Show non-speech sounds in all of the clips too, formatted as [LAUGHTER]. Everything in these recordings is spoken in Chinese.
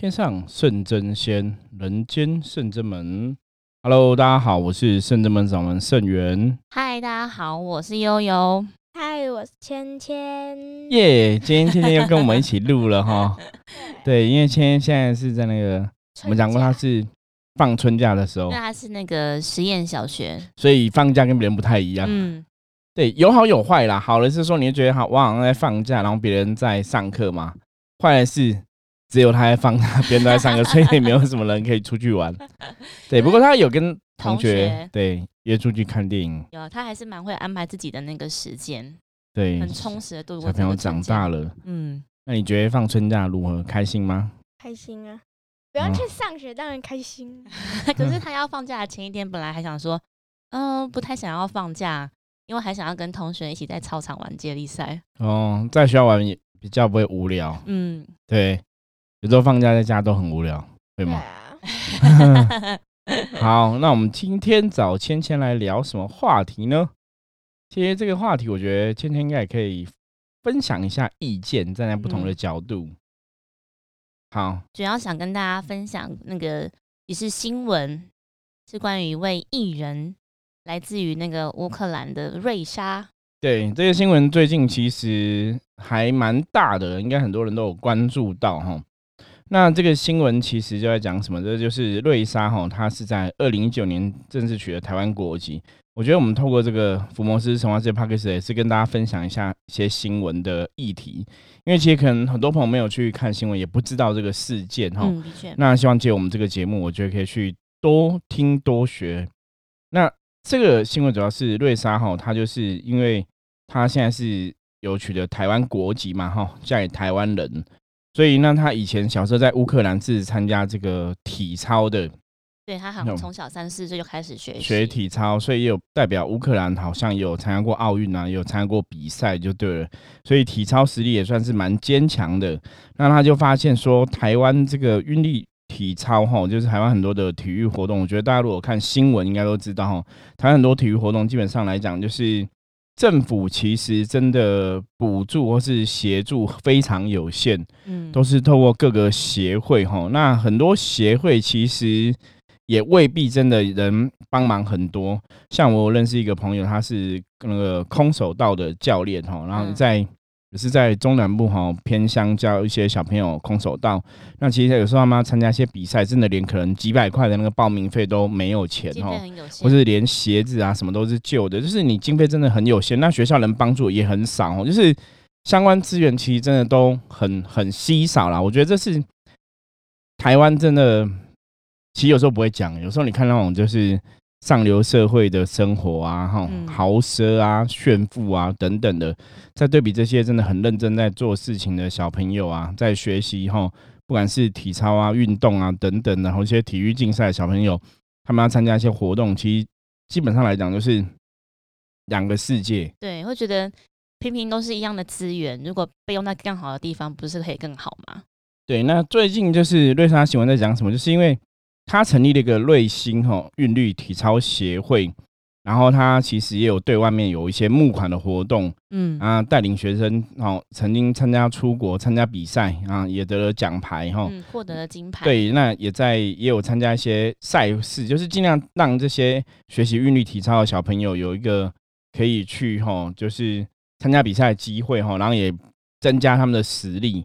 天上圣真仙，人间圣真门。Hello，大家好，我是圣真门掌门圣元。嗨，大家好，我是悠悠。嗨，我是芊芊。耶，今天芊芊又跟我们一起录了哈。[LAUGHS] 对，因为芊芊现在是在那个，我们讲过她是放春假的时候，因为她是那个实验小学，所以放假跟别人不太一样。嗯，对，有好有坏啦。好的是说，你会觉得好，我好像在放假，然后别人在上课嘛。坏的是。只有他在放假，[LAUGHS] 别人都在上课，所以也没有什么人可以出去玩。[LAUGHS] 对，不过他有跟同学对约出去看电影。有，他还是蛮会安排自己的那个时间，对，很充实的度过。小朋友长大了，嗯，那你觉得放春假如何？开心吗？开心啊！不要去上学，当然开心。[LAUGHS] 可是他要放假的前一天，本来还想说，嗯，不太想要放假，因为还想要跟同学一起在操场玩接力赛。哦，在学校玩也比较不会无聊。嗯，对。有时候放假在家都很无聊，对吗？[LAUGHS] 好，那我们今天找芊芊来聊什么话题呢？其实这个话题，我觉得芊芊应该也可以分享一下意见，站在不同的角度。好，主要想跟大家分享那个也是新闻，是关于一位艺人，来自于那个乌克兰的瑞莎。对，这个新闻最近其实还蛮大的，应该很多人都有关注到哈。那这个新闻其实就在讲什么？这就是瑞莎哈，她是在二零一九年正式取得台湾国籍。我觉得我们透过这个福摩斯神话世界 p a c k e 也是跟大家分享一下一些新闻的议题，因为其实可能很多朋友没有去看新闻，也不知道这个事件哈。嗯，那希望借我们这个节目，我觉得可以去多听多学。那这个新闻主要是瑞莎哈，她就是因为她现在是有取得台湾国籍嘛哈，嫁给台湾人。所以，那他以前小时候在乌克兰是参加这个体操的，对他好像从小三四岁就开始学学体操，所以也有代表乌克兰，好像有参加过奥运啊，也有参加过比赛，就对了。所以体操实力也算是蛮坚强的。那他就发现说，台湾这个运力体操哈，就是台湾很多的体育活动，我觉得大家如果看新闻应该都知道哈，台湾很多体育活动基本上来讲就是。政府其实真的补助或是协助非常有限，嗯，都是透过各个协会哈。那很多协会其实也未必真的人帮忙很多。像我认识一个朋友，他是那个空手道的教练哈，然后在。也是在中南部哈偏乡教一些小朋友空手道，那其实有时候他们参加一些比赛，真的连可能几百块的那个报名费都没有钱哈，或是连鞋子啊什么都是旧的，就是你经费真的很有限，那学校能帮助也很少哦，就是相关资源其实真的都很很稀少啦。我觉得这是台湾真的，其实有时候不会讲，有时候你看那种就是。上流社会的生活啊，哈，豪奢啊，炫富啊，等等的，在对比这些真的很认真在做事情的小朋友啊，在学习哈，不管是体操啊、运动啊等等的，然后一些体育竞赛的小朋友，他们要参加一些活动，其实基本上来讲就是两个世界。对，会觉得平平都是一样的资源，如果被用在更好的地方，不是可以更好吗？对，那最近就是瑞莎新闻在讲什么，就是因为。他成立了一个瑞星哈韵律体操协会，然后他其实也有对外面有一些募款的活动，嗯啊，带领学生哦，曾经参加出国参加比赛啊，也得了奖牌哈，获得了金牌。对，那也在也有参加一些赛事，就是尽量让这些学习韵律体操的小朋友有一个可以去哈，就是参加比赛的机会哈，然后也增加他们的实力。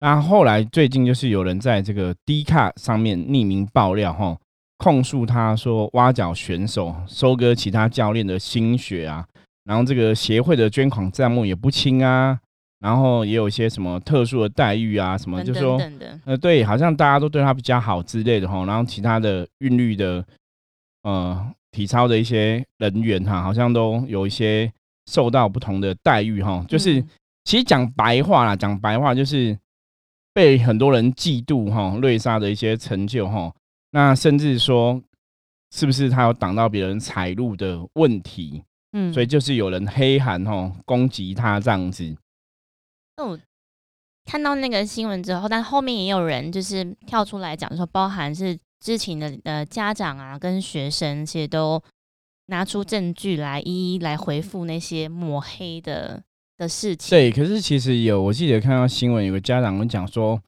那后来最近就是有人在这个 D 卡上面匿名爆料哈，控诉他说挖角选手、收割其他教练的心血啊，然后这个协会的捐款账目也不清啊，然后也有一些什么特殊的待遇啊，什么就说呃对，好像大家都对他比较好之类的哈，然后其他的韵律的呃体操的一些人员哈，好像都有一些受到不同的待遇哈，就是其实讲白话啦，讲白话就是。被很多人嫉妒哈，瑞莎的一些成就哈，那甚至说是不是他有挡到别人财路的问题？嗯，所以就是有人黑函哈攻击他这样子。那我看到那个新闻之后，但后面也有人就是跳出来讲说，包含是知情的呃家长啊跟学生，其实都拿出证据来一一来回复那些抹黑的。的事情对，可是其实有，我记得看到新闻，有个家长讲说，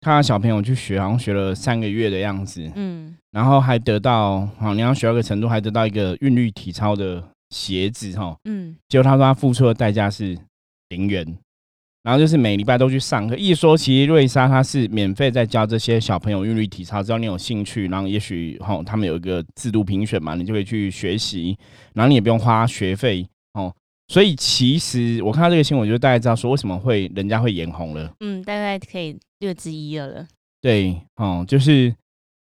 看到小朋友去学，好像学了三个月的样子，嗯，然后还得到好，你要学到一个程度，还得到一个韵律体操的鞋子哈。嗯，结果他说他付出的代价是零元，然后就是每礼拜都去上课。一说其实瑞莎她是免费在教这些小朋友韵律体操，只要你有兴趣，然后也许哈他们有一个制度评选嘛，你就可以去学习，然后你也不用花学费哦。所以其实我看到这个新闻，我就大概知道说为什么会人家会眼红了。嗯，大概可以略知一二了。对，哦，就是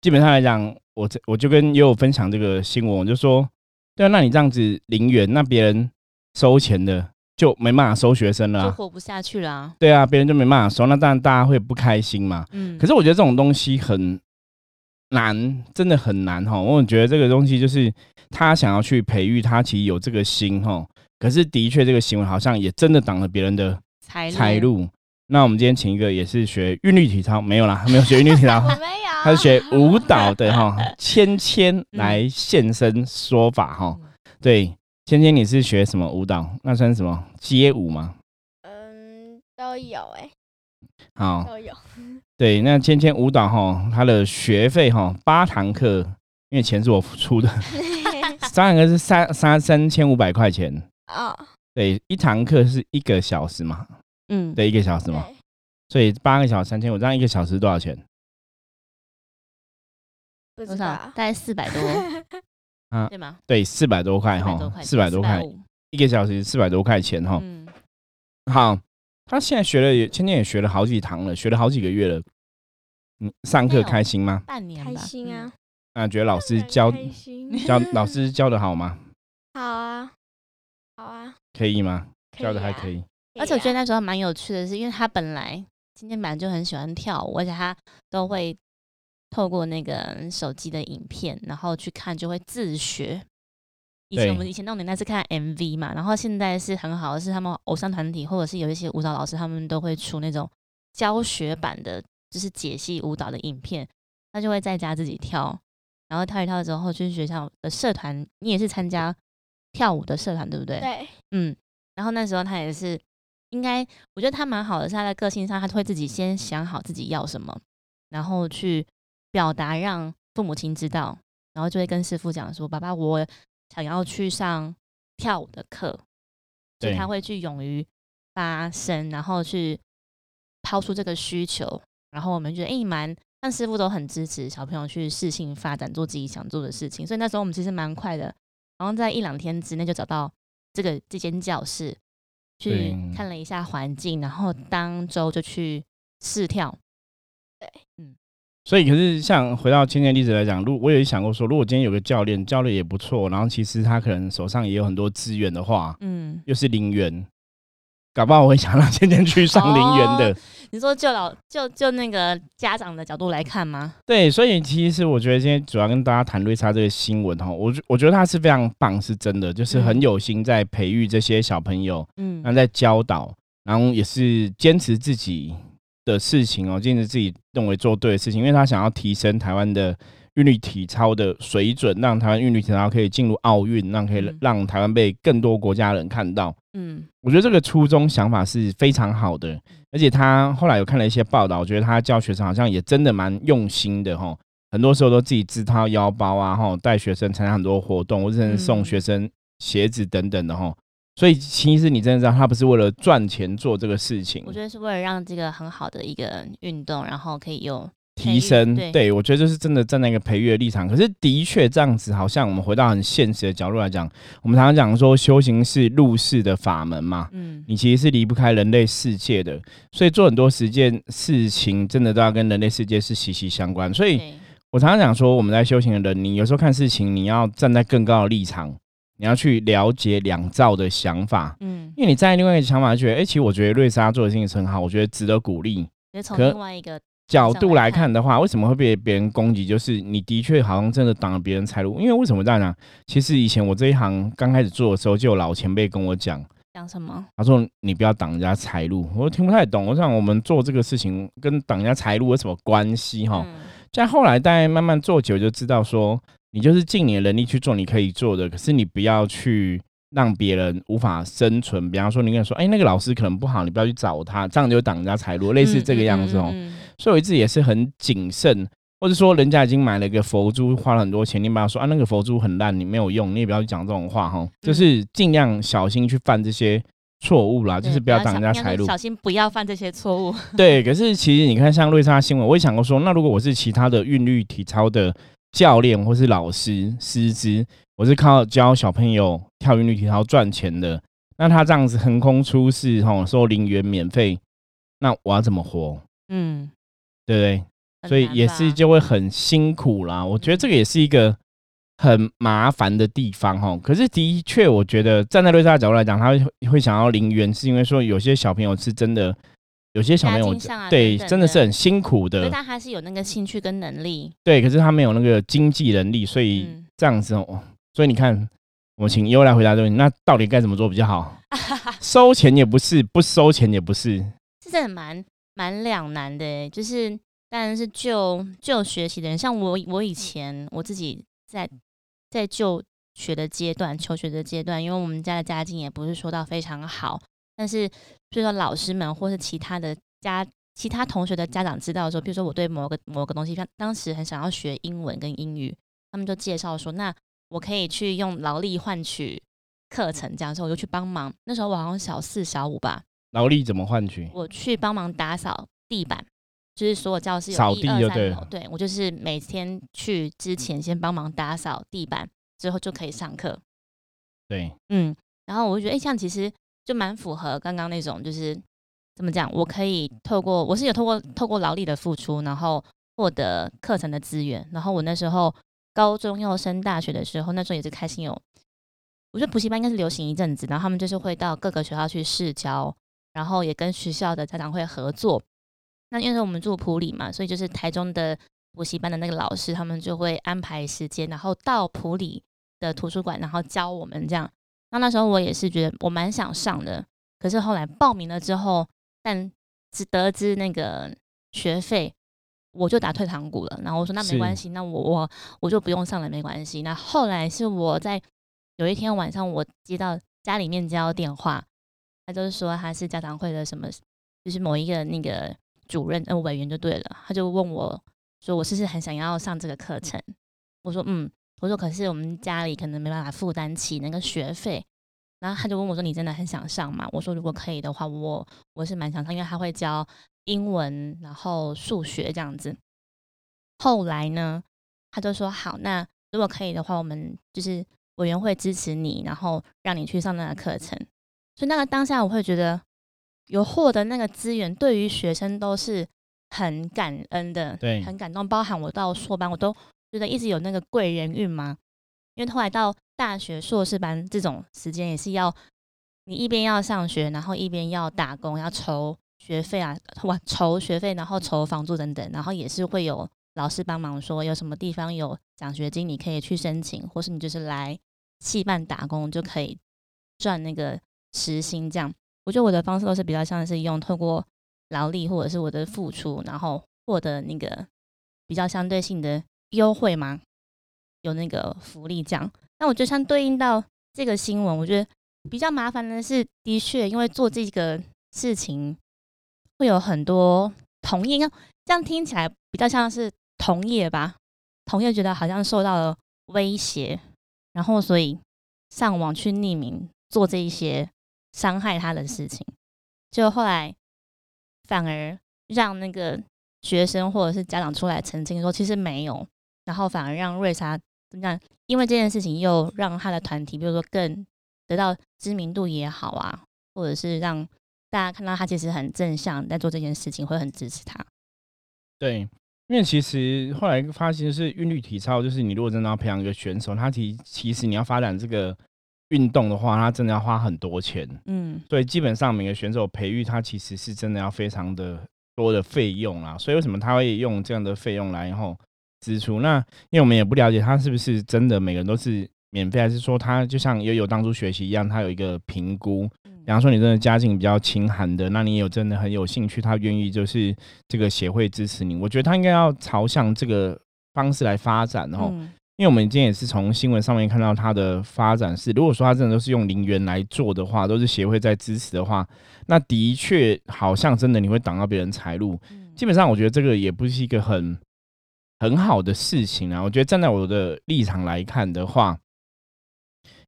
基本上来讲，我这我就跟也有分享这个新闻，我就说，对啊，那你这样子零元，那别人收钱的就没办法收学生了、啊，就活不下去了、啊。对啊，别人就没办法收，那当然大家会不开心嘛。嗯，可是我觉得这种东西很难，真的很难哈。我觉得这个东西就是他想要去培育他，其实有这个心哈。可是的确，这个行为好像也真的挡了别人的财财路。那我们今天请一个也是学韵律体操，没有啦，[LAUGHS] 没有学韵律体操 [LAUGHS] 我，没有，他是学舞蹈的哈，[LAUGHS] 芊芊来现身说法哈。对，芊芊你是学什么舞蹈？那算什么街舞吗？嗯，都有哎、好，都有。对，那芊芊舞蹈哈，它的学费哈八堂课，因为钱是我付出的，三堂课是三三三千五百块钱。哦，对，一堂课是一个小时嘛，嗯，对，一个小时嘛，所以八个小时三千五，这样一个小时多少钱？不多少？大。概四百多，[LAUGHS] 啊对吗？对，四百多块400多哈，块，四百多块，450一个小时四百多块钱哈。嗯，好，他现在学了也，芊芊也学了好几堂了，学了好几个月了。嗯，上课开心吗？半年吧心啊！，啊，觉得老师教开心，教 [LAUGHS] 老师教的好吗？好啊，可以吗？可教的还啊可以。嗯而且我觉得得那时候蛮有趣的是，因为他本来今天本来就很喜欢跳舞，而且他都会透过那个手机的影片，然后去看，就会自学。以前对我们以前那种年代是看 MV 嘛，然后现在是很好的是他们偶像团体或者是有一些舞蹈老师，他们都会出那种教学版的，就是解析舞蹈的影片，他就会在家自己跳，然后跳一跳之后去学校的社团，你也是参加跳舞的社团对不对？对，嗯，然后那时候他也是，应该我觉得他蛮好的，是他的个性上，他会自己先想好自己要什么，然后去表达，让父母亲知道，然后就会跟师傅讲说：“爸爸，我想要去上跳舞的课。”所以他会去勇于发声，然后去抛出这个需求，然后我们觉得诶，蛮但师傅都很支持小朋友去适性发展，做自己想做的事情。所以那时候我们其实蛮快的，然后在一两天之内就找到这个这间教室，去看。了一下环境，然后当周就去试跳。对，嗯。所以，可是像回到青年例子来讲，如我有想过说，如果今天有个教练，教练也不错，然后其实他可能手上也有很多资源的话，嗯，又是零元，搞不好我会想让芊芊去上陵园的。你说就老就就那个家长的角度来看吗？对，所以其实我觉得今天主要跟大家谈瑞莎这个新闻哈，我觉我觉得他是非常棒，是真的，就是很嗯有心在培育这些小朋友，嗯然后在教导，然后也是坚持自己的事情哦，坚持自己认为做对的事情，因为他想要提升台湾的韵律体操的水准，让台湾韵律体操可以进入奥运，让可以嗯让台湾被更多国家人看到。嗯我觉得这个初衷想法是非常好的，而且他后来有看了一些报道，我觉得他教学生好像也真的蛮用心的哈。很多时候都自己自掏腰包啊，哈，带学生参加很多活动，或者是送嗯学生鞋子等等的哈。所以其实你真的知道，他不是为了赚钱做这个事情我，觉得是为了让这个很好的一个运动，然后可以有提升。对对我觉得就是真的站在一个培育的立场。可是的确这样子，好像我们回到很现实的角度来讲，我们常常讲说修行是入世的法门嘛，嗯你其实是离不开人类世界的，所以做很多实践事情，真的都要跟人类世界是息息相关。所以我常常讲说，我们在修行的人，你有时候看事情，你要站在更高的立场，你要去了解两造的想法，嗯，因为你站在另外一个想法，觉得，哎、其实我觉得瑞莎做的事情很好，我觉得值得鼓励。就从另外一个角度来看的话，为什么会被别人攻击？就是你的确好像真的挡了别人财路。因为为什么这样呢？其实以前我这一行刚开始做的时候，就有老前辈跟我讲，讲什么？他说：“你不要挡人家财路。”我听不太懂。我想我们做这个事情跟挡人家财路有什么关系？哈、嗯在后来大家慢慢做久，就知道说，你就是尽你的能力去做你可以做的，可是你不要去让别人无法生存。比方说，你跟他说，哎，那个老师可能不好，你不要去找他，这样就挡人家财路，类似这个样子哦。所以我一直也是很谨慎，或者说人家已经买了一个佛珠，花了很多钱，你不要说啊，那个佛珠很烂，你没有用，你也不要去讲这种话哈。就是尽量小心去犯这些错误啦，就是不要挡人家财路，小心不要犯这些错误。对，可是其实你看，像瑞莎新闻，我也想过说，那如果我是其他的韵律体操的。教练或是老师师资，我是靠教小朋友跳韵律体操赚钱的。那他这样子横空出世，吼，说零元免费，那我要怎么活？嗯，对不对？所以也是就会很辛苦啦。我觉得这个也是一个很麻烦的地方，哈。可是的确，我觉得站在瑞莎的角度来讲，他会会想要零元，是因为说有些小朋友是真的。有些小朋友对真的是很辛苦的，但他是有那个兴趣跟能力。对，可是他没有那个经济能力，所以这样子哦。所以你看，我请优来回答这个问题，那到底该怎么做比较好？[LAUGHS] 收钱也不是，不收钱也不是，这真的蛮蛮两难的。就是当然是就就学习的人，像我我以前我自己在在就学的阶段、求学的阶段，因为我们家的家境也不是说到非常好。但是，比如说老师们或是其他的家、其他同学的家长知道说，比如说我对某个某个东西，像当时很想要学英文跟英语，他们就介绍说，那我可以去用劳力换取课程，这样说我就去帮忙。那时候我好像小四、小五吧。劳力怎么换取？我去帮忙打扫地板，就是所有教室扫地就对。对我就是每天去之前先帮忙打扫地板，之后就可以上课。对，嗯，然后我就觉得，哎，这样其实。就蛮符合刚刚那种，就是怎么讲？我可以透过我是有透过透过劳力的付出，然后获得课程的资源。然后我那时候高中要升大学的时候，那时候也是开心有，我觉得补习班应该是流行一阵子，然后他们就是会到各个学校去试教，然后也跟学校的家长会合作。那因为我们住普里嘛，所以就是台中的补习班的那个老师，他们就会安排时间，然后到普里的图书馆，然后教我们这样。那那时候我也是觉得我蛮想上的，可是后来报名了之后，但只得知那个学费，我就打退堂鼓了。然后我说那没关系，那我我我就不用上了，没关系。那后来是我在有一天晚上，我接到家里面接到电话，他就是说他是家长会的什么，就是某一个那个主任呃委员就对了，他就问我说我是不是很想要上这个课程？我说嗯。我说：“可是我们家里可能没办法负担起那个学费。”然后他就问我说：“你真的很想上吗？”我说：“如果可以的话，我我是蛮想上，因为他会教英文，然后数学这样子。”后来呢，他就说：“好，那如果可以的话，我们就是委员会支持你，然后让你去上那个课程。”所以那个当下，我会觉得有获得那个资源，对于学生都是很感恩的，对，很感动。包含我到硕班，我都。觉得一直有那个贵人运嘛？因为后来到大学硕士班这种时间也是要你一边要上学，然后一边要打工，要筹学费啊，哇，筹学费，然后筹房租等等，然后也是会有老师帮忙说有什么地方有奖学金，你可以去申请，或是你就是来戏办打工就可以赚那个时薪。这样，我觉得我的方式都是比较像是用透过劳力或者是我的付出，然后获得那个比较相对性的。优惠嘛？有那个福利这样。那我觉得像对应到这个新闻，我觉得比较麻烦的是，的确，因为做这个事情会有很多同业，这样听起来比较像是同业吧。同业觉得好像受到了威胁，然后所以上网去匿名做这一些伤害他的事情，就后来反而让那个学生或者是家长出来澄清说，其实没有。然后反而让瑞莎怎么样？因为这件事情又让他的团体，比如说更得到知名度也好啊，或者是让大家看到他其实很正向在做这件事情，会很支持他。对，因为其实后来发现是韵律体操，就是你如果真的要培养一个选手，他其其实你要发展这个运动的话，他真的要花很多钱。嗯，所以基本上每个选手培育他其实是真的要非常的多的费用啦。所以为什么他会用这样的费用来然后？支出那，因为我们也不了解他是不是真的每个人都是免费，还是说他就像悠悠当初学习一样，他有一个评估。比方说你真的家境比较清寒的，那你有真的很有兴趣，他愿意就是这个协会支持你。我觉得他应该要朝向这个方式来发展，然后因为我们今天也是从新闻上面看到它的发展是，如果说它真的都是用零元来做的话，都是协会在支持的话，那的确好像真的你会挡到别人财路。基本上，我觉得这个也不是一个很很好的事情啊。我觉得站在我的立场来看的话，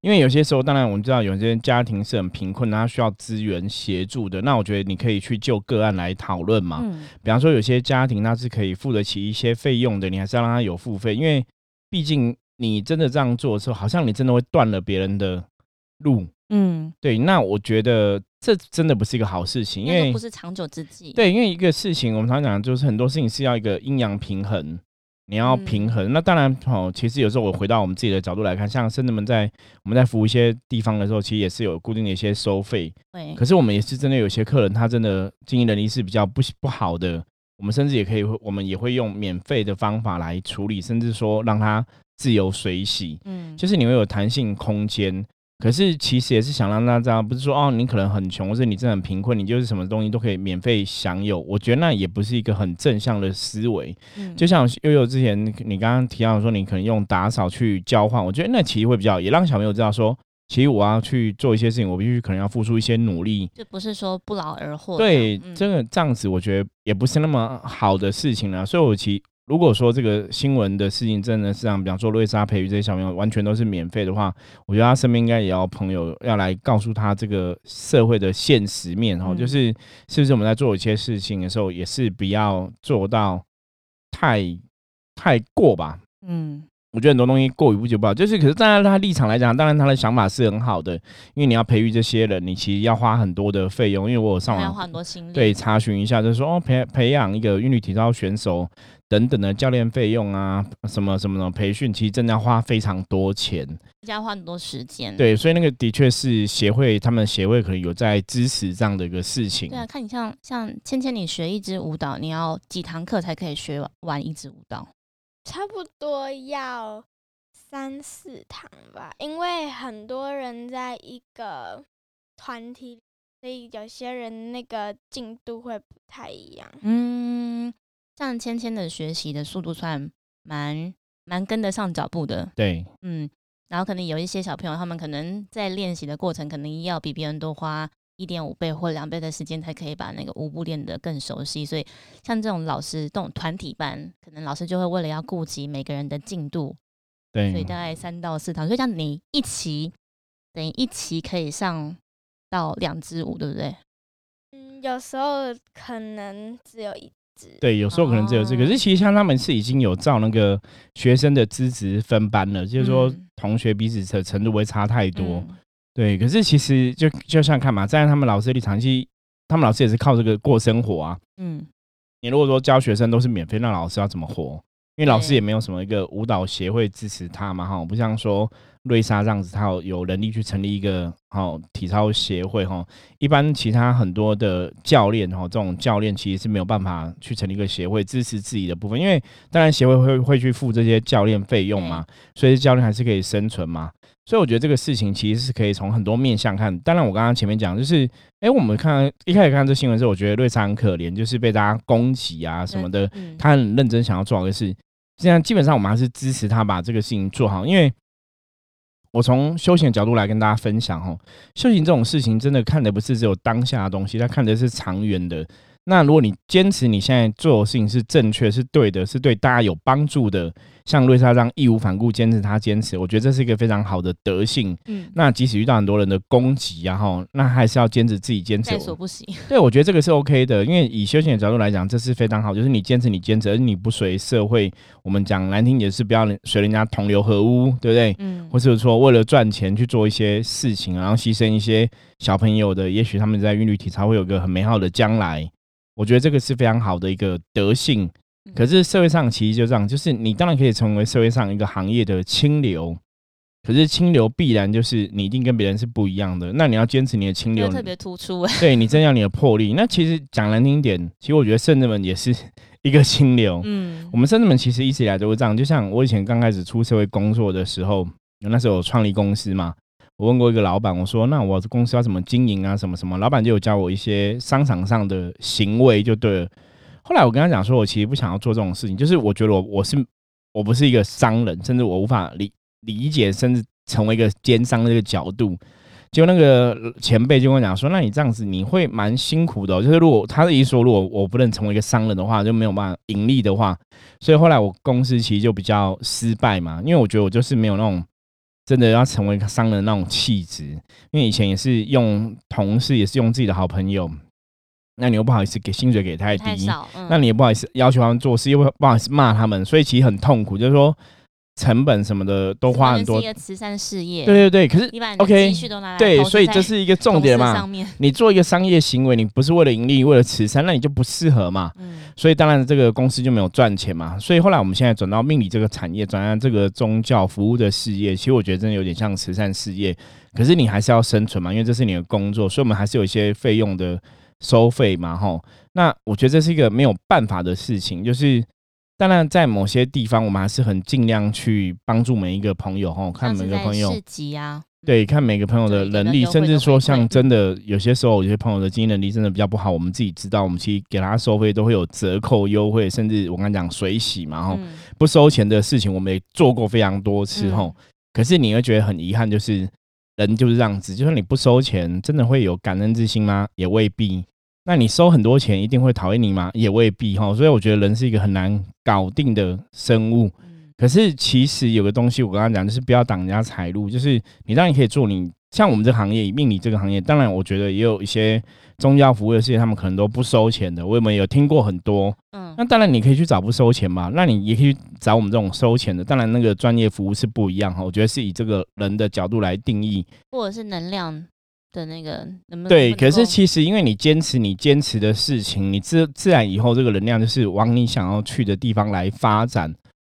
因为有些时候，当然我们知道有些家庭是很贫困，他需要资源协助的。那我觉得你可以去就个案来讨论嘛。嗯比方说，有些家庭他是可以付得起一些费用的，你还是要让他有付费，因为。毕竟你真的这样做的时候，好像你真的会断了别人的路。嗯，对。那我觉得这真的不是一个好事情，因为不是长久之计。对，因为一个事情，我们常讲就是很多事情是要一个阴阳平衡，你要平衡。那当然，哦，其实有时候我回到我们自己的角度来看，像甚至们在我们在服务一些地方的时候，其实也是有固定的一些收费。对。可是我们也是真的有些客人，他真的经营能力是比较不不好的。我们甚至也可以，我们也会用免费的方法来处理，甚至说让他自由水洗，嗯，就是你会有弹性空间。可是其实也是想让大家，不是说哦，你可能很穷，或者你真的很贫困，你就是什么东西都可以免费享有。我觉得那也不是一个很正向的思维。嗯，就像悠悠之前你刚刚提到说，你可能用打扫去交换，我觉得那其实会比较，也让小朋友知道说。其实我要去做一些事情，我必须可能要付出一些努力，就不是说不劳而获。对，这个这样子，我觉得也不是那么好的事情了。所以，我其如果说这个新闻的事情真的是像，比方说瑞莎培育这些小朋友完全都是免费的话，我觉得他身边应该也要朋友要来告诉他这个社会的现实面哦，就是是不是我们在做一些事情的时候，也是不要做到太太过吧？嗯。我觉得很多东西过于不就不好，就是可是站在他立场来讲，当然他的想法是很好的，因为你要培育这些人，你其实要花很多的费用。因为我有上网花很多心力，对查询一下，就是说哦培培养一个韵律体操选手等等的教练费用啊，什么什么的培训，其实真的要花非常多钱，要花很多时间。对，所以那个的确是协会，他们协会可能有在支持这样的一个事情。对啊，看你像像芊芊，你学一支舞蹈，你要几堂课才可以学完一支舞蹈？差不多要三四堂吧，因为很多人在一个团体，所以有些人那个进度会不太一样。嗯，像芊芊的学习的速度算蛮蛮跟得上脚步的。对，嗯，然后可能有一些小朋友，他们可能在练习的过程，可能要比别人多花。一点五倍或两倍的时间才可以把那个舞步练得更熟悉，所以像这种老师这种团体班，可能老师就会为了要顾及每个人的进度，对，所以大概三到四堂，所以像你一期等于一期可以上到两支舞，对不对？嗯，有时候可能只有一支，对，有时候可能只有这个，可是其实像他们是已经有照那个学生的资质分班了，就是说同学彼此的程度不会差太多。对，可是其实就就像看嘛，站在他们老师立场，其实他们老师也是靠这个过生活啊。嗯，你如果说教学生都是免费，那老师要怎么活？因为老师也没有什么一个舞蹈协会支持他嘛，哈，不像说瑞莎这样子，他有有能力去成立一个好体操协会，哈。一般其他很多的教练，哈，这种教练其实是没有办法去成立一个协会支持自己的部分，因为当然协会会会去付这些教练费用嘛，所以教练还是可以生存嘛。所以我觉得这个事情其实是可以从很多面向看。当然，我刚刚前面讲就是，哎，我们看一开始看这新闻时候，我觉得瑞莎很可怜，就是被大家攻击啊什么的。他很认真想要做好的事，现在基本上我们还是支持他把这个事情做好。因为我从修行的角度来跟大家分享哦，修行这种事情真的看的不是只有当下的东西，他看的是长远的。那如果你坚持你现在做的事情是正确、是对的、是对大家有帮助的，像瑞莎这样义无反顾坚持他坚持，我觉得这是一个非常好的德性。嗯，那即使遇到很多人的攻击，然后那还是要坚持自己坚持，在所不惜。对，我觉得这个是 OK 的，因为以修行的角度来讲，这是非常好，就是你坚持你坚持，而你不随社会。我们讲难听点是不要随人家同流合污，对不对？嗯，或是说为了赚钱去做一些事情，然后牺牲一些小朋友的，也许他们在韵律体操会有个很美好的将来。我觉得这个是非常好的一个德性，可是社会上其实就这样，就是你当然可以成为社会上一个行业的清流，可是清流必然就是你一定跟别人是不一样的，那你要坚持你的清流，特别突出哎，[LAUGHS] 对你增加你的魄力。那其实讲难听点，其实我觉得圣人们也是 [LAUGHS] 一个清流。嗯，我们圣人们其实一直以来都是这样，就像我以前刚开始出社会工作的时候，那时候我创立公司嘛。我问过一个老板，我说：“那我公司要怎么经营啊？什么什么？”老板就有教我一些商场上的行为，就对了。后来我跟他讲说，我其实不想要做这种事情，就是我觉得我我是我不是一个商人，甚至我无法理理解，甚至成为一个奸商的这个角度。结果那个前辈就跟我讲说，那你这样子你会蛮辛苦的，就是如果他的意思说，如果我不能成为一个商人的话，就没有办法盈利的话，所以后来我公司其实就比较失败嘛，因为我觉得我就是没有那种真的要成为商人那种气质，因为以前也是用同事，也是用自己的好朋友，那你又不好意思给薪水给太低，那你也不好意思要求他们做事，又不不好意思骂他们，所以其实很痛苦，就是说。成本什么的都花很多，一个慈善事业。对对对，可是你把 OK，对，所以这是一个重点嘛。你做一个商业行为，你不是为了盈利，为了慈善，那你就不适合嘛。嗯。所以当然这个公司就没有赚钱嘛。所以后来我们现在转到命理这个产业，转到这个宗教服务的事业，其实我觉得真的有点像慈善事业。可是你还是要生存嘛，因为这是你的工作，所以我们还是有一些费用的收费嘛。吼，那我觉得这是一个没有办法的事情，就是。当然，在某些地方，我们还是很尽量去帮助每一个朋友哈，看每个朋友，对，看每个朋友的能力，甚至说像真的有些时候，有些朋友的经营能力真的比较不好，我们自己知道，我们其实给他收费都会有折扣优惠，甚至我刚讲水洗嘛，哈，不收钱的事情，我们也做过非常多次哈。可是你会觉得很遗憾，就是人就是这样子，就算你不收钱，真的会有感恩之心吗？也未必。那你收很多钱，一定会讨厌你吗？也未必哈。所以我觉得人是一个很难搞定的生物。可是其实有个东西，我刚刚讲就是不要挡人家财路。就是你当然可以做，你像我们这个行业，命理这个行业，当然我觉得也有一些宗教服务的事业，他们可能都不收钱的。我有没有听过很多？嗯，那当然你可以去找不收钱嘛。那你也可以找我们这种收钱的。当然那个专业服务是不一样哈。我觉得是以这个人的角度来定义，或者是能量。的那个对，可是其实因为你坚持你坚持的事情，你自自然以后这个能量就是往你想要去的地方来发展。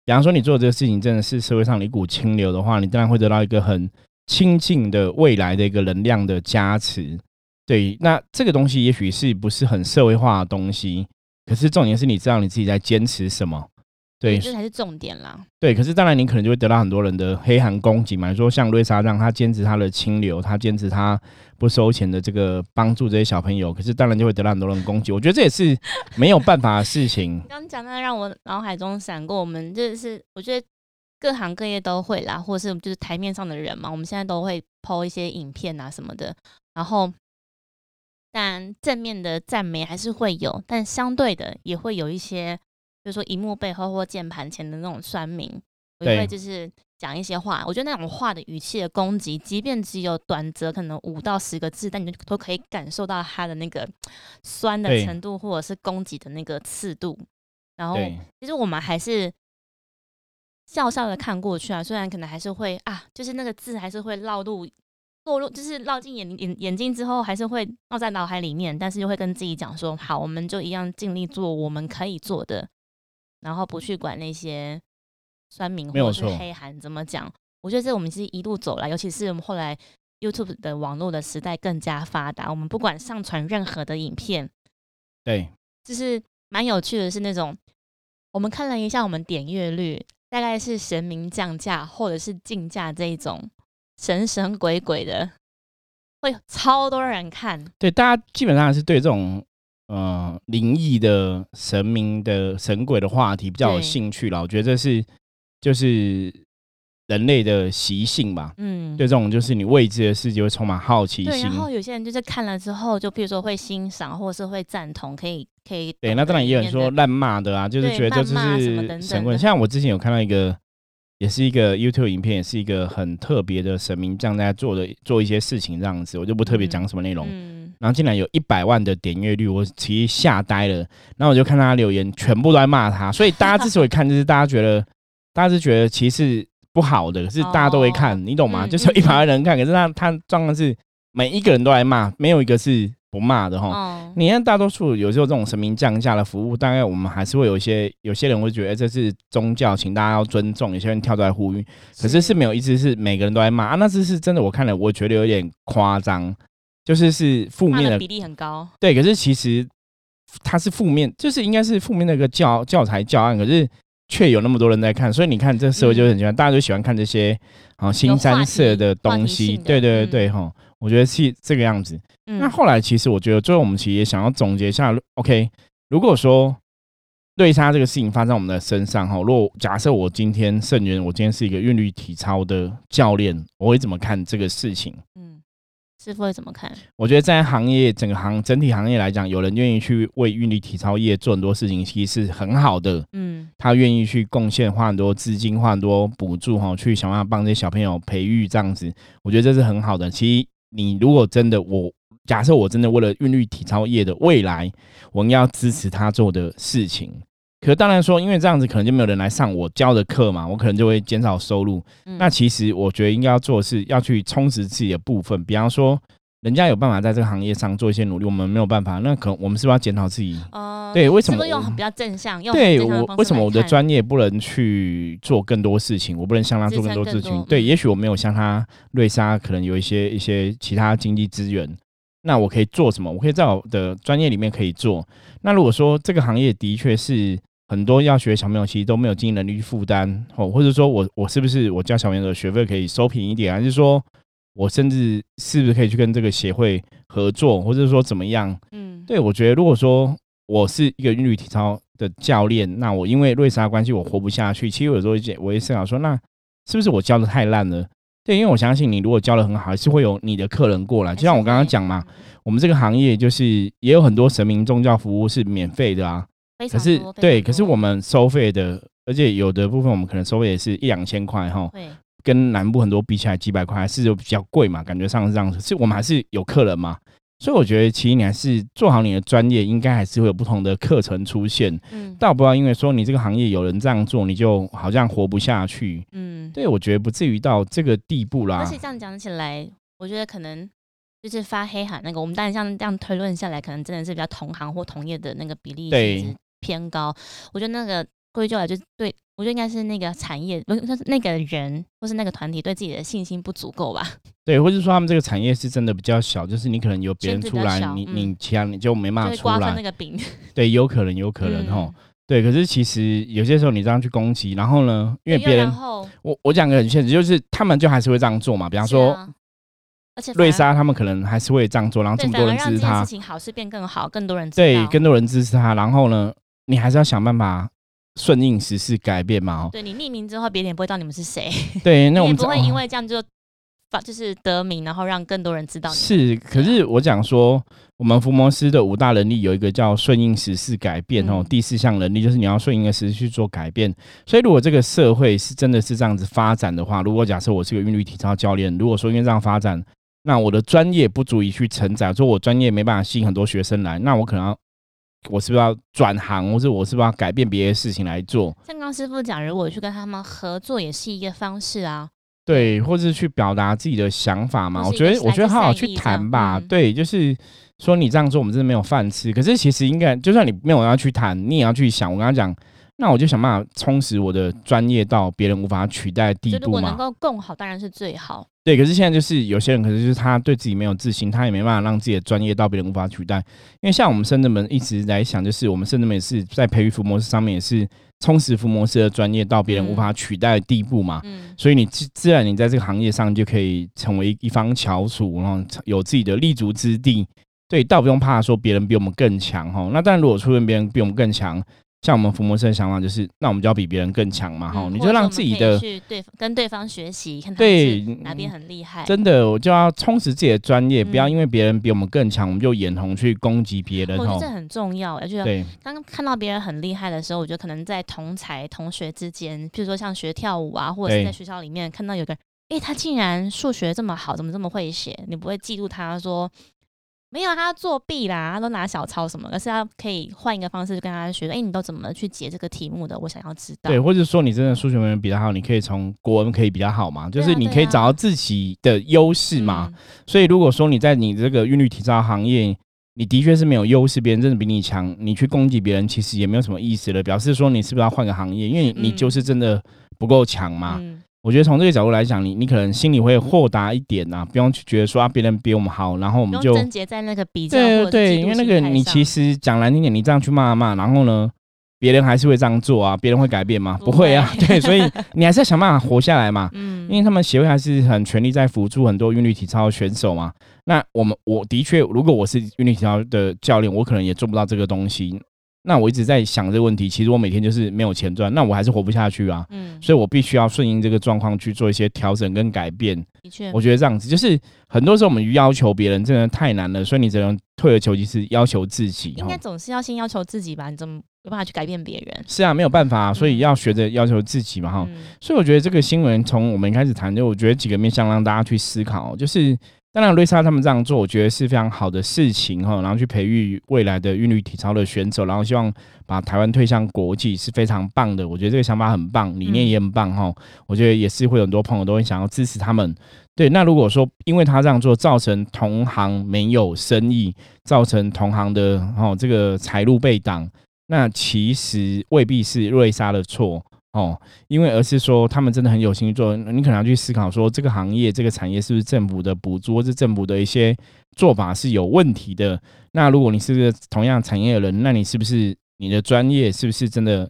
比方说你做这个事情真的是社会上的一股清流的话，你当然会得到一个很亲近的未来的一个能量的加持。对，那这个东西也许是不是很社会化的东西，可是重点是你知道你自己在坚持什么。对，这才是重点啦。对，可是当然你可能就会得到很多人的黑函攻击嘛。说像瑞莎这样，他坚持他的清流，他坚持他不收钱的这个帮助这些小朋友，可是当然就会得到很多人攻击。我觉得这也是没有办法的事情。[LAUGHS] 刚讲的让我脑海中闪过，我们就是我觉得各行各业都会啦，或者是就是台面上的人嘛，我们现在都会抛一些影片啊什么的。然后，但正面的赞美还是会有，但相对的也会有一些。就说荧幕背后或键盘前的那种酸民，我会就是讲一些话。我觉得那种话的语气的攻击，即便只有短则可能五到十个字，但你都可以感受到他的那个 [TSK] 酸的程度，或者是攻击的那个刺度。然后，其实我们还是笑笑的看过去啊，虽然可能还是会啊，就是那个字还是会绕入落入，就是绕进眼眼眼睛之后，还是会绕在脑海里面，但是又会跟自己讲说：好，我们就一样尽力做我们可以做的。然后不去管那些酸民或者是黑韩怎么讲，我觉得这我们其实一路走来，尤其是我们后来 YouTube 的网络的时代更加发达，我们不管上传任何的影片，对，就是蛮有趣的，是那种我们看了一下我们点阅率，大概是神明降价或者是竞价这一种神神鬼鬼的，会超多人看。对，大家基本上是对这种。呃，灵异的神明的神鬼的话题比较有兴趣了，我觉得这是就是人类的习性吧。嗯，对这种就是你未知的世界会充满好奇心。对，然后有些人就是看了之后，就比如说会欣赏，或者是会赞同，可以可以。对，那当然也有人说烂骂的啊，就是觉得就是神棍。像我之前有看到一个，也是一个 YouTube 影片，也是一个很特别的神明这样在做的做一些事情这样子，我就不特别讲什么内容。然后竟然有一百万的点阅率，我其实吓呆了。然后我就看他留言，全部都在骂他。所以大家之所以看，就是大家觉得，[LAUGHS] 大家是觉得其实不好的，可是大家都会看，你懂吗？就是一百万人看，可是他他状况是每一个人都来骂，没有一个是不骂的哈。你看大多数有时候这种神明降价的服务，大概我们还是会有一些有些人会觉得这是宗教，请大家要尊重。有些人跳出来呼吁，可是是没有一直是每个人都在骂啊。那这是真的，我看了我觉得有点夸张。就是是负面的比例很高，对。可是其实它是负面，就是应该是负面的一个教教材教案，可是却有那么多人在看，所以你看这个社会就很喜欢，大家都喜欢看这些啊新三色的东西。对对对对，哈，我觉得是这个样子。那后来其实我觉得最后我们其实也想要总结一下，OK，如果说对杀这个事情发生在我们的身上哈，如果假设我今天圣元，我今天是一个韵律体操的教练，我会怎么看这个事情？嗯，师傅会怎么看？我觉得在行业整个行整体行业来讲，有人愿意去为韵律体操业做很多事情，其实是很好的。嗯，他愿意去贡献，花很多资金，花很多补助哈，去想办法帮这些小朋友培育这样子，我觉得这是很好的。其实你如果真的我。假设我真的为了韵律体操业的未来，我应该要支持他做的事情。可当然说，因为这样子可能就没有人来上我教的课嘛，我可能就会减少收入。那其实我觉得应该要做的是要去充实自己的部分，比方说。人家有办法在这个行业上做一些努力，我们没有办法，那可能我们是不是要检讨自己？哦，对，为什么用比较正向？用对我为什么我的专业不能去做更多事情？我不能向他做更多事情？对，也许我没有像他瑞莎，可能有一些一些其他经济资源。那我可以做什么？我可以在我的专业里面可以做。那如果说这个行业的确是很多要学小朋友其实都没有经济能力去负担哦，或者说我我是不是我教小朋友的学费可以收平一点，还是说我甚至是不是可以去跟这个协会合作，或者说怎么样？嗯，对我觉得如果说我是一个韵律体操的教练，那我因为瑞莎关系我活不下去。其实有时候我也思考说，那是不是我教的太烂了？对，因为我相信你，如果教的很好，还是会有你的客人过来。就像我刚刚讲嘛，我们这个行业就是也有很多神明宗教服务是免费的啊。可是对，可是我们收费的，而且有的部分我们可能收费也是一两千块哈。跟南部很多比起来，几百块还是比较贵嘛，感觉上是这样子。是我们还是有客人嘛。所以我觉得，其实你还是做好你的专业，应该还是会有不同的课程出现。嗯，倒不要因为说你这个行业有人这样做，你就好像活不下去。嗯，对，我觉得不至于到这个地步啦。而且这样讲起来，我觉得可能就是发黑函那个，我们当然像这样推论下来，可能真的是比较同行或同业的那个比例其实偏高。我觉得那个归咎来就是对。我觉得应该是那个产业，不是那个人，或是那个团体对自己的信心不足够吧？[LAUGHS] 对，或者说他们这个产业是真的比较小，就是你可能有别人出来，你你其他你就没办法出来。那个饼。[LAUGHS] 对，有可能，有可能哈。对，可是其实有些时候你这样去攻击，然后呢，因为别人，我我讲个很现实，就是他们就还是会这样做嘛。比方说，而且瑞莎他们可能还是会这样做，然后这么多人支持他，事情好事变更好，更多人对，更多人支持他，然后呢，你还是要想办法。顺应时事改变嘛？对你匿名之后，别人也不会知道你们是谁。对，那我们 [LAUGHS] 不会因为这样就发，就是得名，然后让更多人知道。是，可是我讲说，我们福摩斯的五大能力有一个叫顺应时事改变哦。第四项能力就是你要顺应的时事去做改变。所以，如果这个社会是真的是这样子发展的话，如果假设我是个韵律体操教练，如果说因为这样发展，那我的专业不足以去承载，说我专业没办法吸引很多学生来，那我可能。我是不是要转行，或者我是不是要改变别的事情来做？像刚师傅讲，如果去跟他们合作，也是一个方式啊。对，或者是去表达自己的想法嘛。我觉得，我觉得好好去谈吧。对，就是说你这样做，我们真的没有饭吃。可是其实应该，就算你没有要去谈，你也要去想。我跟他讲。那我就想办法充实我的专业到别人无法取代的地步嘛。如果能够更好，当然是最好。对，可是现在就是有些人可能就是他对自己没有自信，他也没办法让自己的专业到别人无法取代。因为像我们深圳门一直在想，就是我们深圳门也是在培育福模式上面也是充实福模式的专业到别人无法取代的地步嘛。嗯。所以你自自然你在这个行业上就可以成为一方翘楚，然后有自己的立足之地。对，倒不用怕说别人比我们更强哈。那但，如果出现别人比我们更强。像我们福摩斯的想法就是，那我们就要比别人更强嘛，哈，你就让自己的去对跟对方学习，看对哪边很厉害。真的，我就要充实自己的专业，不要因为别人比我们更强，我们就眼红去攻击别人。我觉得这很重要，我觉得刚刚看到别人很厉害的时候，我觉得可能在同才同学之间，譬如说像学跳舞啊，或者是在学校里面看到有个，哎，他竟然数学这么好，怎么这么会写？你不会嫉妒他说？没有，他作弊啦，他都拿小抄什么，可是他可以换一个方式跟他学。哎，你都怎么去解这个题目的？我想要知道。对，或者说你真的数学文比较好，你可以从国文可以比较好嘛？就是你可以找到自己的优势嘛。所以如果说你在你这个韵律体操行业，你的确是没有优势，别人真的比你强，你去攻击别人，其实也没有什么意思了。表示说你是不是要换个行业？因为你就是真的不够强嘛。我觉得从这个角度来讲，你你可能心里会豁达一点呐，不用去觉得说啊别人比我们好，然后我们就贞洁在那个比较对对对，因为那个你其实讲难听点，你这样去骂骂，然后呢，别人还是会这样做啊，别人会改变吗？不会啊，对，所以你还是要想办法活下来嘛。嗯，因为他们协会还是很全力在辅助很多韵律体操选手嘛。那我们我的确，如果我是韵律体操的教练，我可能也做不到这个东西。那我一直在想这个问题，其实我每天就是没有钱赚，那我还是活不下去啊。嗯，所以我必须要顺应这个状况去做一些调整跟改变。的确，我觉得这样子，就是很多时候我们要求别人真的太难了，所以你只能退而求其次，要求自己。应该总是要先要求自己吧？你怎么有办法去改变别人？是啊，没有办法，所以要学着要求自己嘛，哈。嗯所以我觉得这个新闻从我们开始谈，就我觉得几个面向让大家去思考，就是当然瑞莎他们这样做，我觉得是非常好的事情哈，然后去培育未来的韵律体操的选手，然后希望把台湾推向国际是非常棒的。我觉得这个想法很棒，理念也很棒哈。我觉得也是会有很多朋友都会想要支持他们。对，那如果说因为他这样做造成同行没有生意，造成同行的哦这个财路被挡，那其实未必是瑞莎的错。哦，因为而是说他们真的很有心去做，你可能要去思考说这个行业、这个产业是不是政府的补助，或是政府的一些做法是有问题的。那如果你是个同样产业的人，那你是不是你的专业是不是真的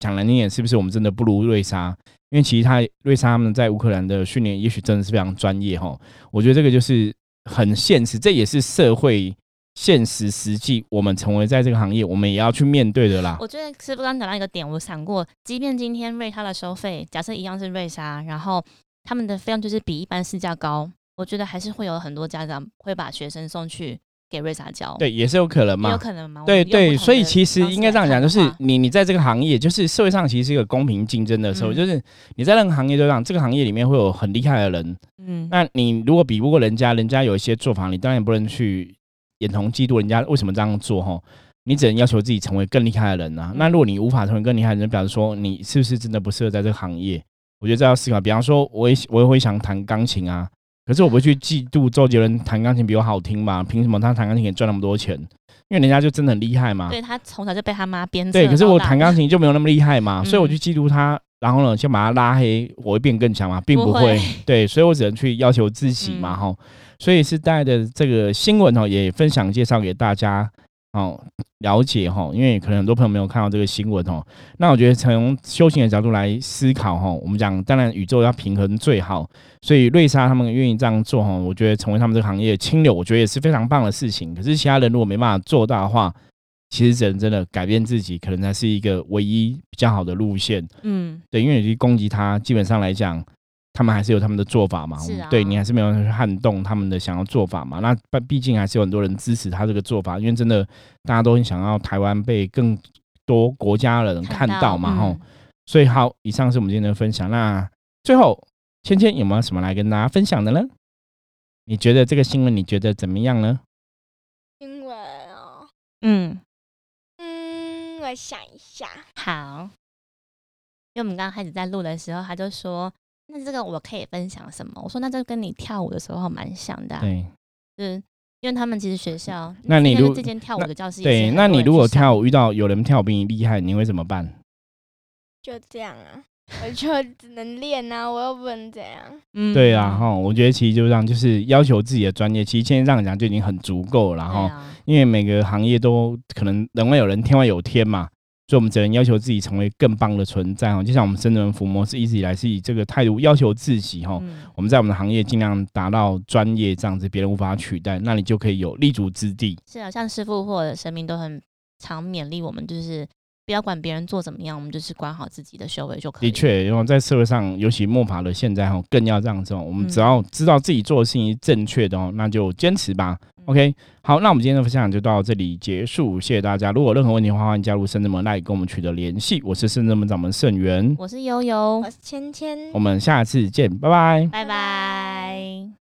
讲难听点，是不是我们真的不如瑞莎？因为其实他瑞莎他们在乌克兰的训练，也许真的是非常专业哈。我觉得这个就是很现实，这也是社会现实实际，我们成为在这个行业，我们也要去面对的啦。我觉得师傅刚讲到一个点，我想过，即便今天瑞莎的收费假设一样是瑞莎，然后他们的费用就是比一般市价高，我觉得还是会有很多家长会把学生送去给瑞莎教，，对，也是有可能嘛有。可能吗？对对，所以其实应该这样讲，就是你你在这个行业，就是社会上其实是一个公平竞争的时候，嗯就是你在任何行业都这样，这个行业里面会有很厉害的人，嗯，那你如果比不过人家，人家有一些做法，你当然不能去眼红嫉妒人家为什么这样做哈。你只能要求自己成为更厉害的人啊。那如果你无法成为更厉害的人，表示说你是不是真的不适合在这个行业？我觉得这要思考。比方说，我也我也会想弹钢琴啊，可是我不会去嫉妒周杰伦弹钢琴比我好听嘛？凭什么他弹钢琴可以赚那么多钱？因为人家就真的很厉害嘛。对他从小就被他妈鞭策对，可是我弹钢琴就没有那么厉害嘛，[LAUGHS] 嗯所以我去嫉妒他，然后呢，先把他拉黑，我会变更强嘛，并不不会。对，所以我只能去要求自己嘛，嗯哈、所以是带的这个新闻哦，也分享介绍给大家哦了解哈，因为可能很多朋友没有看到这个新闻哦。那我觉得从修行的角度来思考哈，我们讲当然宇宙要平衡最好，所以瑞莎他们愿意这样做哈，我觉得成为他们这个行业的清流，我觉得也是非常棒的事情。可是其他人如果没办法做到的话，其实只能真的改变自己，可能才是一个唯一比较好的路线。嗯，对，因为你去攻击他，基本上来讲，他们还是有他们的做法嘛。是啊对你还是没有去撼动他们的想要做法嘛。那毕毕竟还是有很多人支持他这个做法，因为真的大家都很想要台湾被更多国家的人看到嘛。吼、嗯所以好，以上是我们今天的分享。那最后，芊芊有没有什么来跟大家分享的呢？你觉得这个新闻你觉得怎么样呢？新闻啊，嗯，嗯，我想一下，好。因为我们刚刚开始在录的时候，他就说：“那这个我可以分享什么？”我说：“那就跟你跳舞的时候蛮像的、啊，对就是因为他们其实学校，那你如之前的这间跳舞的教室对，那你如果跳舞遇到有人跳舞比你厉害，你会怎么办？就这样啊，[LAUGHS] 我就只能练啊，我又不能怎样。嗯对啊，哈，我觉得其实就这样，就是要求自己的专业，其实现在这样讲就已经很足够了，哈。啊，因为每个行业都可能人外有人，天外有天嘛，所以我们只能要求自己成为更棒的存在哦。就像我们深圳伏魔是一直以来是以这个态度要求自己哈，嗯我们在我们的行业尽量达到专业这样子，别人无法取代，那你就可以有立足之地。是啊，像师傅或者神明都很常勉励我们，就是不要管别人做怎么样，我们就是管好自己的修为就可以。的，确，因为在社会上，尤其末法的现在哈，更要这样子哦。我们嗯只要知道自己做的事情是正确的哦，那就坚持吧。嗯 OK，好，那我们今天的分享就到这里结束，谢谢大家。如果有任何问题的话，欢迎加入圣智门来跟我们取得联系。我是圣智门掌门圣元，我是悠悠我，是芊芊我，们下次见，拜拜。拜拜。